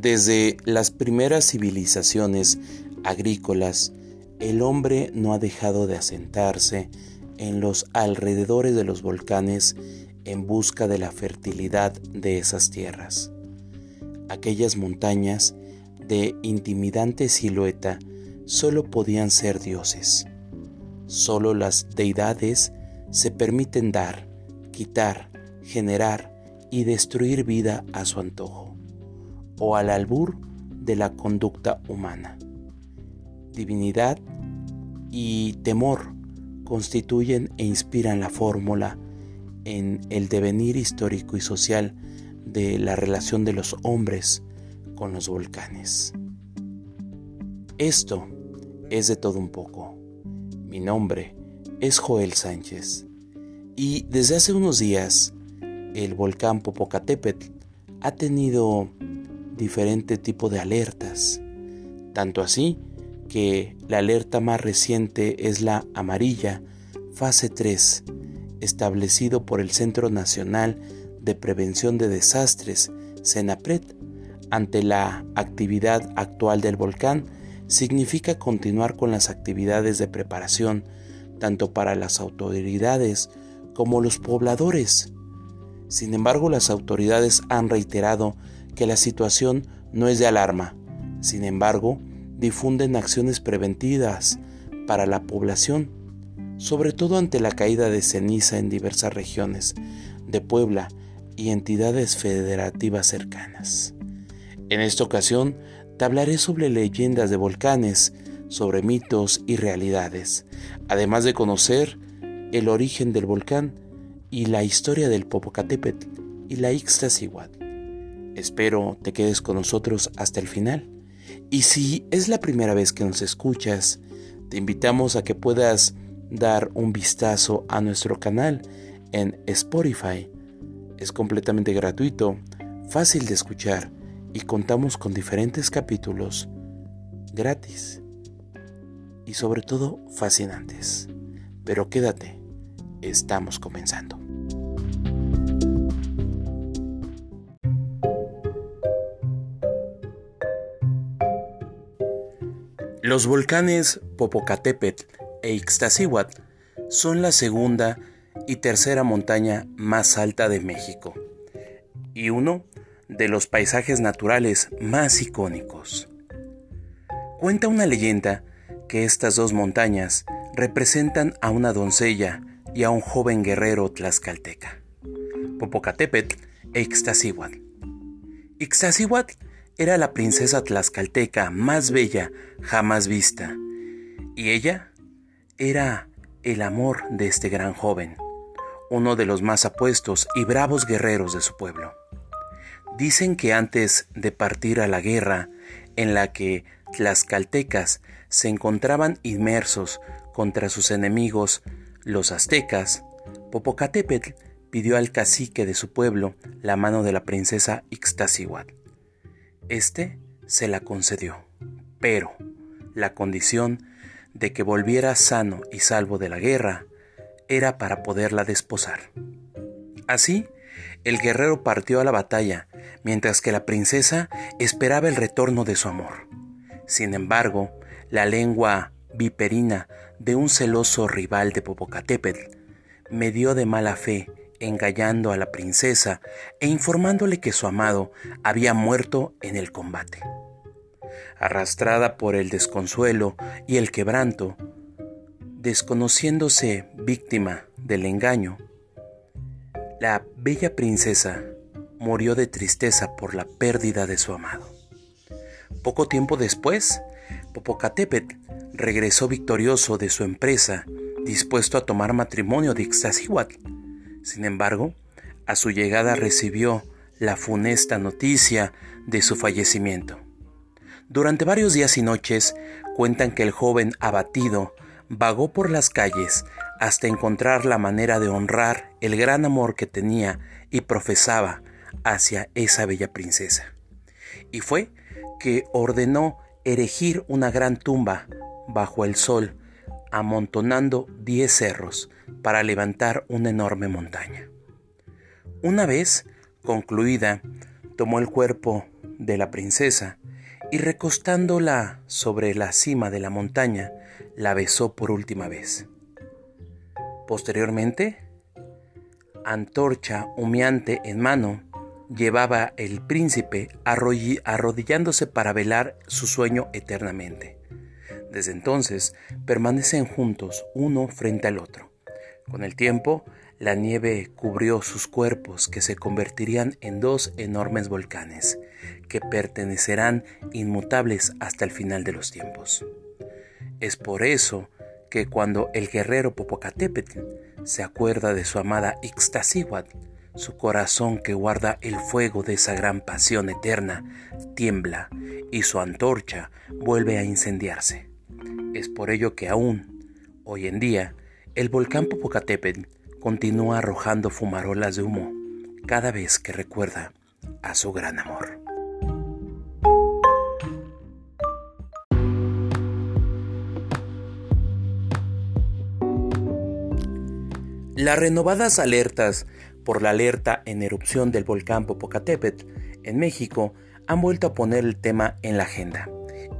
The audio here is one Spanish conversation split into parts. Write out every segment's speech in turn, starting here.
Desde las primeras civilizaciones agrícolas, el hombre no ha dejado de asentarse en los alrededores de los volcanes en busca de la fertilidad de esas tierras. Aquellas montañas de intimidante silueta solo podían ser dioses. Solo las deidades se permiten dar, quitar, generar y destruir vida a su antojo, o al albur de la conducta humana. Divinidad y temor constituyen e inspiran la fórmula en el devenir histórico y social de la relación de los hombres con los volcanes. Esto es de todo un poco. Mi nombre es Joel Sánchez y desde hace unos días el volcán Popocatépetl ha tenido diferente tipo de alertas, tanto así que la alerta más reciente es la amarilla, fase 3, establecido por el Centro Nacional de Prevención de Desastres, CENAPRED, ante la actividad actual del volcán, significa continuar con las actividades de preparación, tanto para las autoridades como los pobladores. Sin embargo, las autoridades han reiterado que la situación no es de alarma. Sin embargo, difunden acciones preventivas para la población, sobre todo ante la caída de ceniza en diversas regiones de Puebla y entidades federativas cercanas. En esta ocasión te hablaré sobre leyendas de volcanes, sobre mitos y realidades, además de conocer el origen del volcán y la historia del Popocatépetl y la Ixtaccíhuatl. Espero te quedes con nosotros hasta el final. Y si es la primera vez que nos escuchas, te invitamos a que puedas dar un vistazo a nuestro canal en Spotify. Es completamente gratuito, fácil de escuchar y contamos con diferentes capítulos gratis y sobre todo fascinantes. Pero quédate, estamos comenzando. Los volcanes Popocatépetl e Ixtaccíhuatl son la segunda y tercera montaña más alta de México y uno de los paisajes naturales más icónicos. Cuenta una leyenda que estas dos montañas representan a una doncella y a un joven guerrero tlaxcalteca, Popocatépetl e Ixtaccíhuatl. Ixtaccíhuatl era la princesa tlaxcalteca más bella jamás vista, y ella era el amor de este gran joven, uno de los más apuestos y bravos guerreros de su pueblo. Dicen que antes de partir a la guerra, en la que tlaxcaltecas se encontraban inmersos contra sus enemigos, los aztecas, Popocatépetl pidió al cacique de su pueblo la mano de la princesa Ixtaccíhuatl. Este se la concedió, pero la condición de que volviera sano y salvo de la guerra era para poderla desposar. Así, el guerrero partió a la batalla, mientras que la princesa esperaba el retorno de su amor. Sin embargo, la lengua viperina de un celoso rival de Popocatépetl me dio de mala fe engañando a la princesa e informándole que su amado había muerto en el combate. Arrastrada por el desconsuelo y el quebranto, desconociéndose víctima del engaño, la bella princesa murió de tristeza por la pérdida de su amado. Poco tiempo después, Popocatépetl regresó victorioso de su empresa, dispuesto a tomar matrimonio de Ixtaccíhuatl, sin embargo, a su llegada recibió la funesta noticia de su fallecimiento. Durante varios días y noches cuentan que el joven abatido vagó por las calles hasta encontrar la manera de honrar el gran amor que tenía y profesaba hacia esa bella princesa. Y fue que ordenó erigir una gran tumba bajo el sol amontonando diez cerros para levantar una enorme montaña. Una vez concluida, tomó el cuerpo de la princesa y recostándola sobre la cima de la montaña, la besó por última vez. Posteriormente, antorcha humeante en mano, llevaba el príncipe arrodillándose para velar su sueño eternamente. Desde entonces permanecen juntos uno frente al otro. Con el tiempo, la nieve cubrió sus cuerpos que se convertirían en dos enormes volcanes, que pertenecerán inmutables hasta el final de los tiempos. Es por eso que cuando el guerrero Popocatépetl se acuerda de su amada Ixtaccíhuatl, su corazón que guarda el fuego de esa gran pasión eterna tiembla y su antorcha vuelve a incendiarse. Es por ello que aún, hoy en día, el volcán Popocatépetl continúa arrojando fumarolas de humo cada vez que recuerda a su gran amor. Las renovadas alertas por la alerta en erupción del volcán Popocatépetl en México han vuelto a poner el tema en la agenda.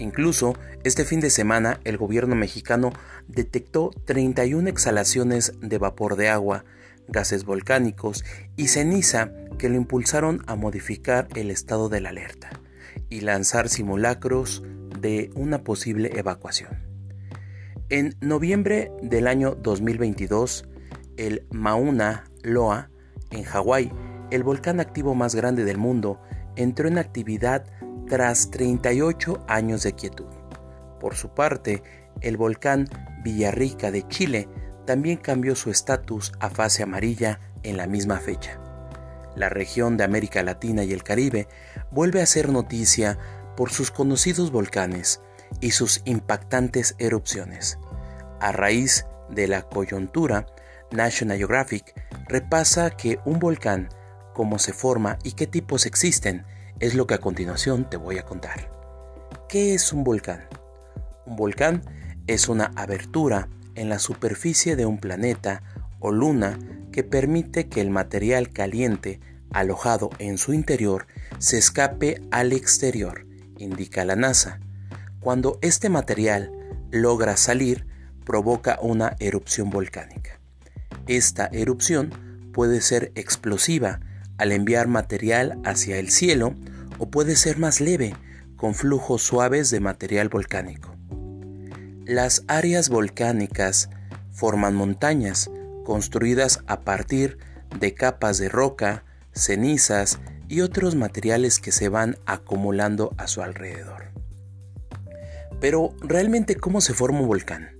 Incluso este fin de semana el gobierno mexicano detectó 31 exhalaciones de vapor de agua, gases volcánicos y ceniza que lo impulsaron a modificar el estado de la alerta y lanzar simulacros de una posible evacuación. En noviembre del año 2022, el Mauna Loa en Hawái, el volcán activo más grande del mundo, entró en actividad tras 38 años de quietud. Por su parte, el volcán Villarrica de Chile también cambió su estatus a fase amarilla en la misma fecha. La región de América Latina y el Caribe vuelve a ser noticia por sus conocidos volcanes y sus impactantes erupciones. A raíz de la coyuntura, National Geographic repasa que un volcán, cómo se forma y qué tipos existen, es lo que a continuación te voy a contar. ¿Qué es un volcán? Un volcán es una abertura en la superficie de un planeta o luna que permite que el material caliente alojado en su interior se escape al exterior, indica la NASA. Cuando este material logra salir, provoca una erupción volcánica. Esta erupción puede ser explosiva al enviar material hacia el cielo o puede ser más leve con flujos suaves de material volcánico. Las áreas volcánicas forman montañas construidas a partir de capas de roca, cenizas y otros materiales que se van acumulando a su alrededor. Pero, ¿realmente cómo se forma un volcán?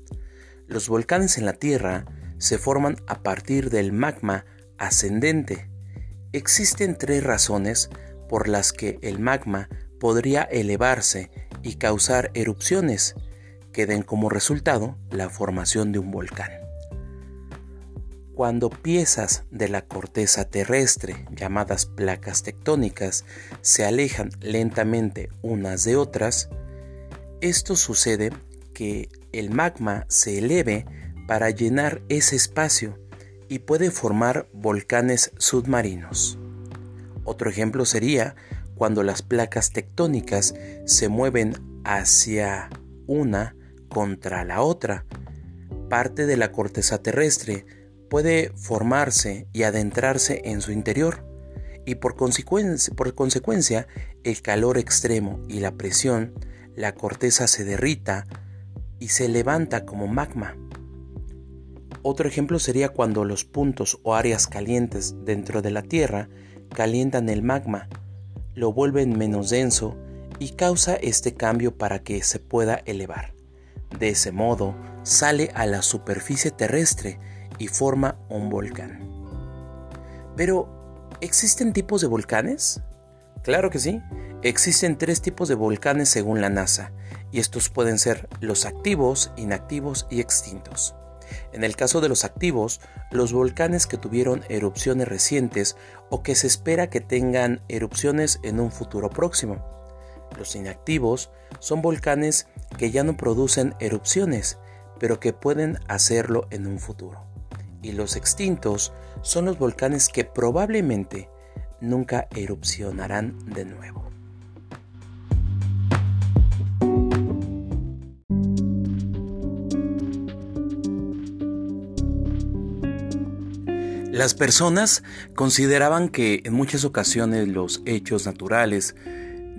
Los volcanes en la Tierra se forman a partir del magma ascendente. Existen tres razones por las que el magma podría elevarse y causar erupciones que den como resultado la formación de un volcán. Cuando piezas de la corteza terrestre, llamadas placas tectónicas, se alejan lentamente unas de otras, esto sucede que el magma se eleve para llenar ese espacio y puede formar volcanes submarinos. Otro ejemplo sería cuando las placas tectónicas se mueven hacia una contra la otra. Parte de la corteza terrestre puede formarse y adentrarse en su interior y por consecuencia, por consecuencia el calor extremo y la presión, la corteza se derrita y se levanta como magma. Otro ejemplo sería cuando los puntos o áreas calientes dentro de la Tierra calientan el magma, lo vuelven menos denso y causa este cambio para que se pueda elevar. De ese modo, sale a la superficie terrestre y forma un volcán. Pero, ¿existen tipos de volcanes? Claro que sí. Existen tres tipos de volcanes según la NASA, y estos pueden ser los activos, inactivos y extintos. En el caso de los activos, los volcanes que tuvieron erupciones recientes o que se espera que tengan erupciones en un futuro próximo. Los inactivos son volcanes que ya no producen erupciones, pero que pueden hacerlo en un futuro. Y los extintos son los volcanes que probablemente nunca erupcionarán de nuevo. Las personas consideraban que en muchas ocasiones los hechos naturales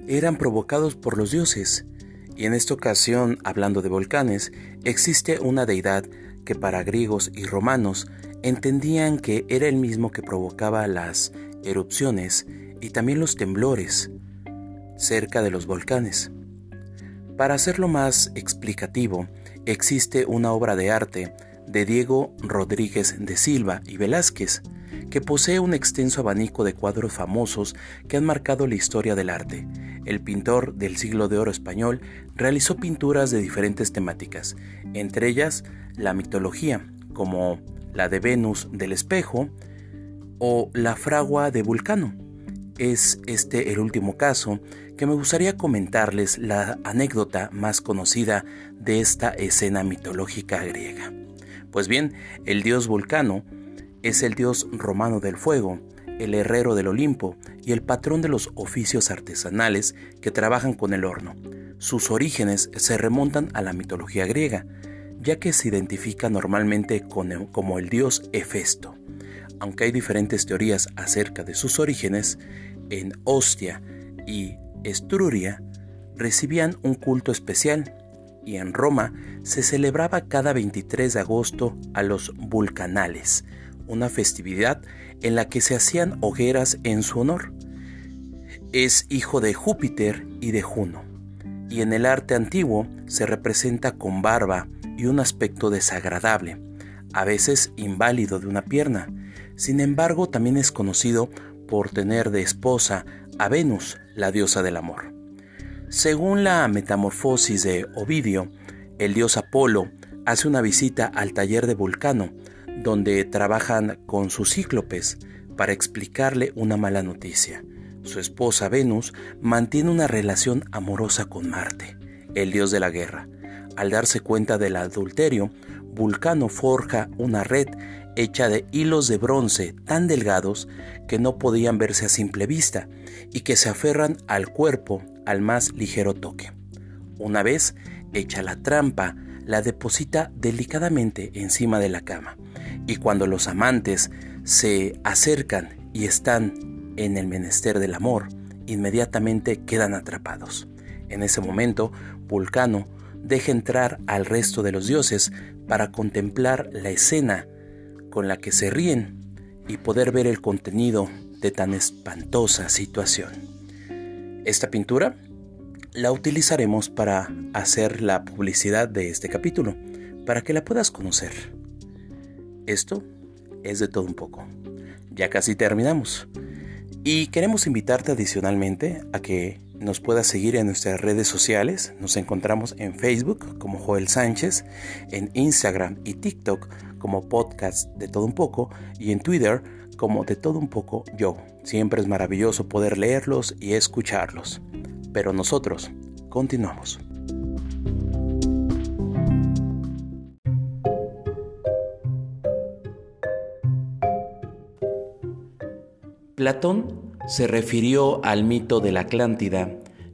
eran provocados por los dioses, y en esta ocasión, hablando de volcanes, existe una deidad que para griegos y romanos entendían que era el mismo que provocaba las erupciones y también los temblores cerca de los volcanes. Para hacerlo más explicativo, existe una obra de arte de Diego Rodríguez de Silva y Velázquez, que posee un extenso abanico de cuadros famosos que han marcado la historia del arte. El pintor del siglo de oro español realizó pinturas de diferentes temáticas, entre ellas la mitología, como la de Venus del espejo o la fragua de Vulcano. Es este el último caso que me gustaría comentarles la anécdota más conocida de esta escena mitológica griega. Pues bien, el dios Vulcano es el dios romano del fuego, el herrero del Olimpo y el patrón de los oficios artesanales que trabajan con el horno. Sus orígenes se remontan a la mitología griega, ya que se identifica normalmente como el dios Hefesto. Aunque hay diferentes teorías acerca de sus orígenes, en Ostia y Estruria recibían un culto especial y en Roma se celebraba cada 23 de agosto a los Vulcanales, una festividad en la que se hacían hogueras en su honor. Es hijo de Júpiter y de Juno, y en el arte antiguo se representa con barba y un aspecto desagradable, a veces inválido de una pierna. Sin embargo, también es conocido por tener de esposa a Venus, la diosa del amor. Según la metamorfosis de Ovidio, el dios Apolo hace una visita al taller de Vulcano, donde trabajan con sus cíclopes para explicarle una mala noticia. Su esposa Venus mantiene una relación amorosa con Marte, el dios de la guerra. Al darse cuenta del adulterio, Vulcano forja una red hecha de hilos de bronce tan delgados que no podían verse a simple vista y que se aferran al cuerpo al más ligero toque. Una vez hecha la trampa, la deposita delicadamente encima de la cama y cuando los amantes se acercan y están en el menester del amor, inmediatamente quedan atrapados. En ese momento, Vulcano deja entrar al resto de los dioses para contemplar la escena con la que se ríen y poder ver el contenido de tan espantosa situación. Esta pintura la utilizaremos para hacer la publicidad de este capítulo, para que la puedas conocer. Esto es de todo un poco. Ya casi terminamos. Y queremos invitarte adicionalmente a que nos puedas seguir en nuestras redes sociales. Nos encontramos en Facebook como Joel Sánchez, en Instagram y TikTok como podcast de todo un poco y en Twitter como de todo un poco yo. Siempre es maravilloso poder leerlos y escucharlos. Pero nosotros continuamos. Platón se refirió al mito de la Atlántida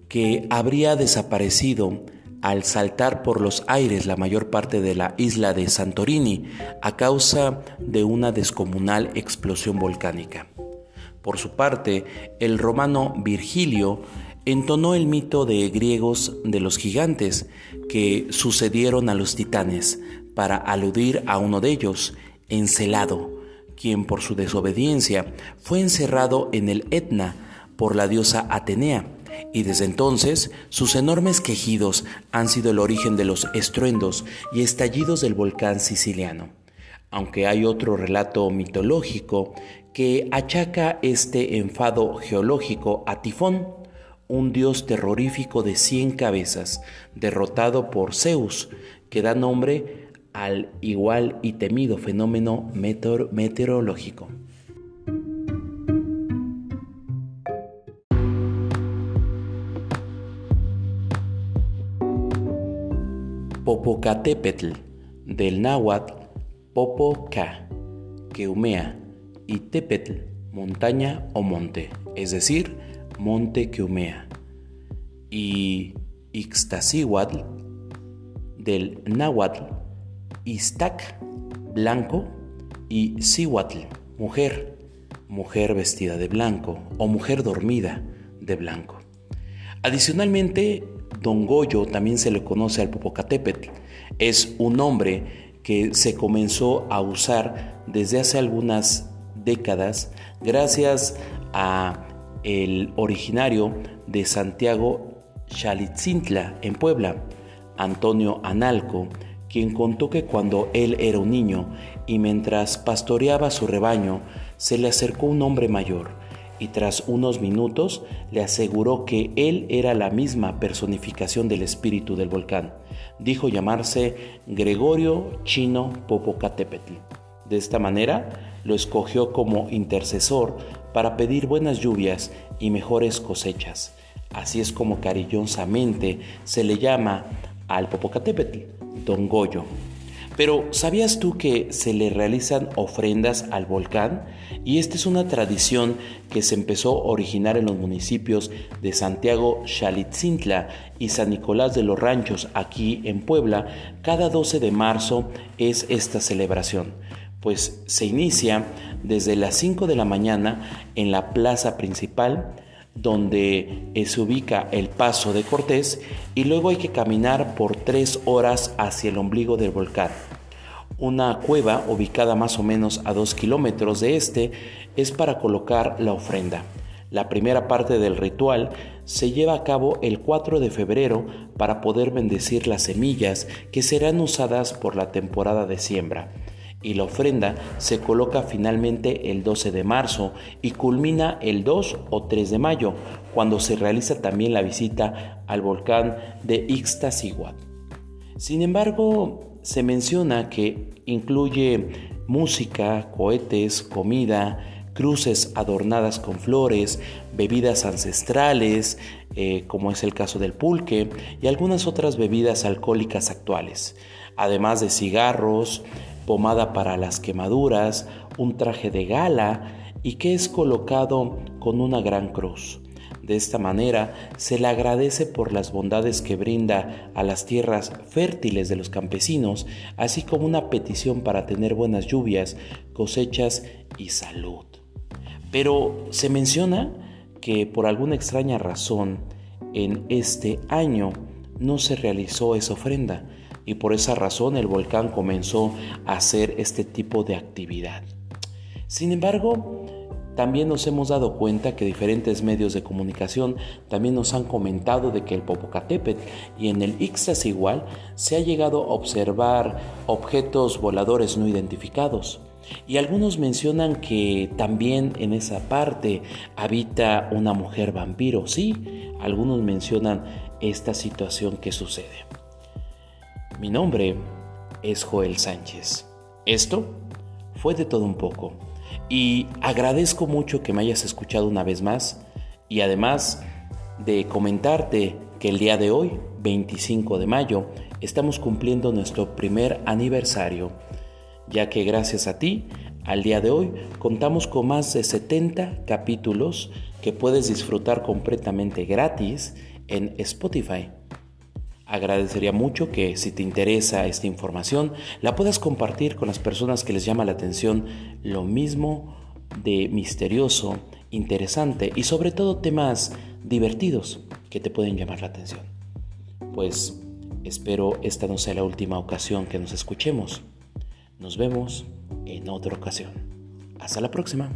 que habría desaparecido al saltar por los aires la mayor parte de la isla de Santorini a causa de una descomunal explosión volcánica. Por su parte, el romano Virgilio entonó el mito de griegos de los gigantes que sucedieron a los titanes para aludir a uno de ellos, Encelado, quien por su desobediencia fue encerrado en el Etna por la diosa Atenea y desde entonces sus enormes quejidos han sido el origen de los estruendos y estallidos del volcán siciliano. Aunque hay otro relato mitológico que achaca este enfado geológico a Tifón, un dios terrorífico de cien cabezas, derrotado por Zeus, que da nombre al igual y temido fenómeno meteorológico. Popocatépetl, del náhuatl Popoca, que humea, y Tepetl, montaña o monte, es decir, monte que humea, y Ixtacihuatl, del náhuatl Iztac, blanco, y Cihuatl, mujer, mujer vestida de blanco o mujer dormida de blanco. Adicionalmente, Don Goyo también se le conoce al Popocatépetl. Es un nombre que se comenzó a usar desde hace algunas décadas gracias a el originario de Santiago Xalitzintla en Puebla, Antonio Analco, quien contó que cuando él era un niño y mientras pastoreaba su rebaño, se le acercó un hombre mayor y tras unos minutos le aseguró que él era la misma personificación del espíritu del volcán. Dijo llamarse Gregorio Chino Popocatépetl. De esta manera lo escogió como intercesor para pedir buenas lluvias y mejores cosechas. Así es como cariñosamente se le llama al Popocatépetl, Don Goyo. Pero ¿sabías tú que se le realizan ofrendas al volcán? Y esta es una tradición que se empezó a originar en los municipios de Santiago Xalitzintla y San Nicolás de los Ranchos, aquí en Puebla. Cada 12 de marzo es esta celebración, pues se inicia desde las 5 de la mañana en la plaza principal donde se ubica el paso de Cortés y luego hay que caminar por tres horas hacia el ombligo del volcán. Una cueva ubicada más o menos a dos kilómetros de este es para colocar la ofrenda. La primera parte del ritual se lleva a cabo el 4 de febrero para poder bendecir las semillas que serán usadas por la temporada de siembra y la ofrenda se coloca finalmente el 12 de marzo y culmina el 2 o 3 de mayo, cuando se realiza también la visita al volcán de Ixtaccíhuatl. Sin embargo, se menciona que incluye música, cohetes, comida, cruces adornadas con flores, bebidas ancestrales, eh, como es el caso del pulque, y algunas otras bebidas alcohólicas actuales, además de cigarros, pomada para las quemaduras, un traje de gala y que es colocado con una gran cruz. De esta manera se le agradece por las bondades que brinda a las tierras fértiles de los campesinos, así como una petición para tener buenas lluvias, cosechas y salud. Pero se menciona que por alguna extraña razón en este año no se realizó esa ofrenda, y por esa razón el volcán comenzó a hacer este tipo de actividad. Sin embargo, también nos hemos dado cuenta que diferentes medios de comunicación también nos han comentado de que el Popocatépetl y en el Ixtas igual se ha llegado a observar objetos voladores no identificados. Y algunos mencionan que también en esa parte habita una mujer vampiro. Sí, algunos mencionan esta situación que sucede. Mi nombre es Joel Sánchez. Esto fue de todo un poco y agradezco mucho que me hayas escuchado una vez más y además de comentarte que el día de hoy, 25 de mayo, estamos cumpliendo nuestro primer aniversario, ya que gracias a ti, al día de hoy, contamos con más de 70 capítulos que puedes disfrutar completamente gratis en Spotify. Agradecería mucho que si te interesa esta información la puedas compartir con las personas que les llama la atención lo mismo de misterioso, interesante y sobre todo temas divertidos que te pueden llamar la atención. Pues espero esta no sea la última ocasión que nos escuchemos. Nos vemos en otra ocasión. Hasta la próxima.